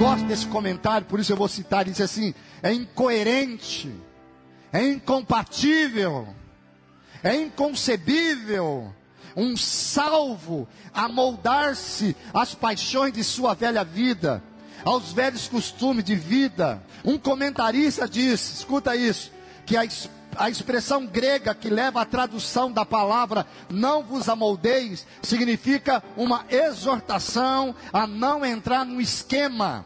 gosto desse comentário, por isso eu vou citar, diz assim: é incoerente, é incompatível, é inconcebível um salvo a moldar-se às paixões de sua velha vida, aos velhos costumes de vida. Um comentarista diz: escuta isso, que a a expressão grega que leva à tradução da palavra não vos amoldeis significa uma exortação a não entrar no esquema.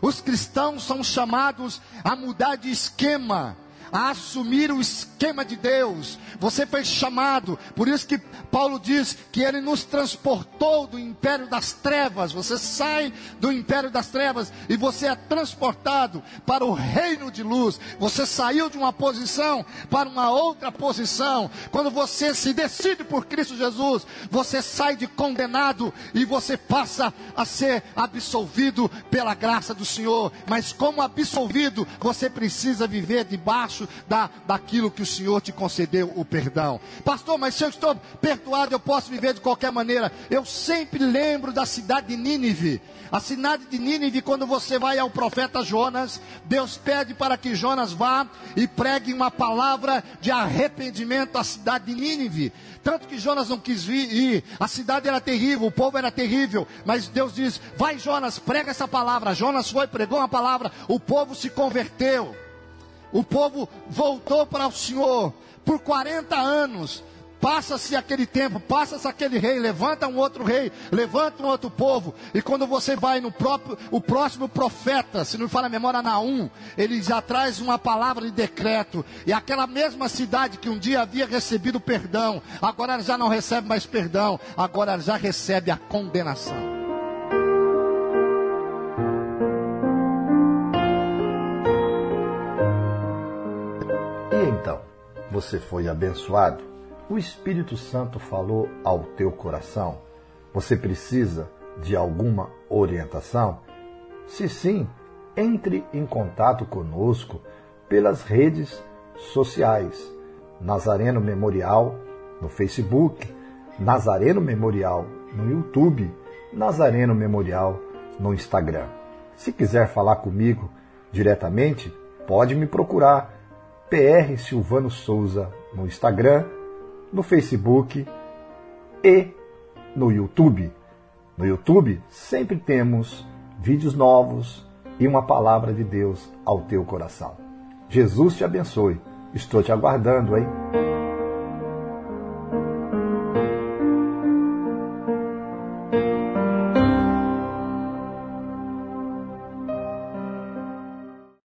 Os cristãos são chamados a mudar de esquema, a assumir o esquema de Deus. Você foi chamado, por isso que Paulo diz que ele nos transportou do império das trevas. Você sai do império das trevas e você é transportado para o reino de luz. Você saiu de uma posição para uma outra posição. Quando você se decide por Cristo Jesus, você sai de condenado e você passa a ser absolvido pela graça do Senhor. Mas como absolvido, você precisa viver debaixo debaixo da, daquilo que o Senhor te concedeu o perdão. Pastor, mas se eu estou perdoado, eu posso viver de qualquer maneira. Eu sempre lembro da cidade de Nínive. A cidade de Nínive, quando você vai ao profeta Jonas, Deus pede para que Jonas vá e pregue uma palavra de arrependimento à cidade de Nínive. Tanto que Jonas não quis ir, a cidade era terrível, o povo era terrível, mas Deus diz: Vai, Jonas, prega essa palavra. Jonas foi, pregou uma palavra, o povo se converteu. O povo voltou para o Senhor por 40 anos. Passa-se aquele tempo, passa-se aquele rei, levanta um outro rei, levanta um outro povo. E quando você vai no próprio, o próximo profeta, se não me fala a memória, Naum, ele já traz uma palavra de decreto. E aquela mesma cidade que um dia havia recebido perdão, agora já não recebe mais perdão, agora já recebe a condenação. Então, você foi abençoado? O Espírito Santo falou ao teu coração? Você precisa de alguma orientação? Se sim, entre em contato conosco pelas redes sociais. Nazareno Memorial no Facebook, Nazareno Memorial no YouTube, Nazareno Memorial no Instagram. Se quiser falar comigo diretamente, pode me procurar PR Silvano Souza no Instagram, no Facebook e no YouTube. No YouTube sempre temos vídeos novos e uma palavra de Deus ao teu coração. Jesus te abençoe. Estou te aguardando, hein?